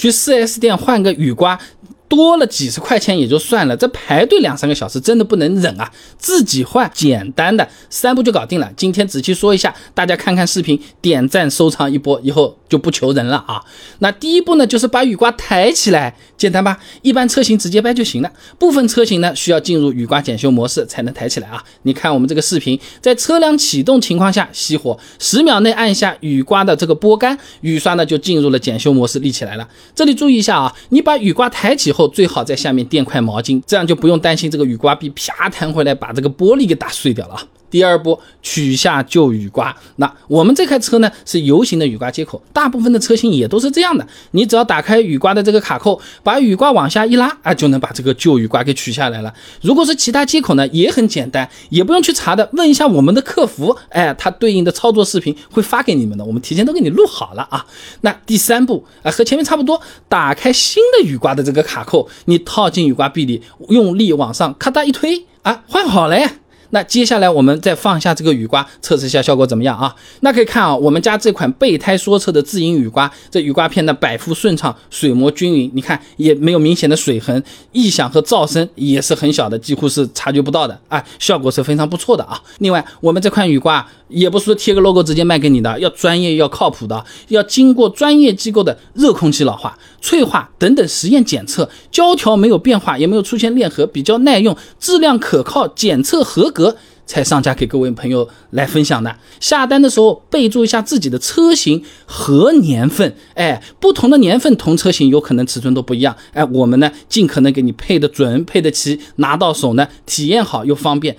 去 4S 店换个雨刮。多了几十块钱也就算了，这排队两三个小时真的不能忍啊！自己换简单的三步就搞定了。今天仔细说一下，大家看看视频，点赞收藏一波，以后就不求人了啊！那第一步呢，就是把雨刮抬起来，简单吧？一般车型直接掰就行了，部分车型呢需要进入雨刮检修模式才能抬起来啊！你看我们这个视频，在车辆启动情况下熄火，十秒内按下雨刮的这个拨杆，雨刷呢就进入了检修模式，立起来了。这里注意一下啊，你把雨刮抬起后。最好在下面垫块毛巾，这样就不用担心这个雨刮臂啪弹回来把这个玻璃给打碎掉了啊。第二步，取下旧雨刮。那我们这台车呢是油型的雨刮接口，大部分的车型也都是这样的。你只要打开雨刮的这个卡扣，把雨刮往下一拉啊，就能把这个旧雨刮给取下来了。如果是其他接口呢，也很简单，也不用去查的，问一下我们的客服，哎，他对应的操作视频会发给你们的，我们提前都给你录好了啊。那第三步啊，和前面差不多，打开新的雨刮的这个卡扣，你套进雨刮臂里，用力往上咔嗒一推啊，换好了呀。那接下来我们再放下这个雨刮，测试一下效果怎么样啊？那可以看啊，我们家这款备胎说车的自营雨刮，这雨刮片呢摆幅顺畅，水膜均匀，你看也没有明显的水痕，异响和噪声也是很小的，几乎是察觉不到的啊，效果是非常不错的啊。另外，我们这款雨刮也不是说贴个 logo 直接卖给你的，要专业要靠谱的，要经过专业机构的热空气老化、脆化等等实验检测，胶条没有变化，也没有出现裂痕，比较耐用，质量可靠，检测合格格。才上架给各位朋友来分享的。下单的时候备注一下自己的车型和年份，哎，不同的年份同车型有可能尺寸都不一样，哎，我们呢尽可能给你配的准、配的齐，拿到手呢体验好又方便。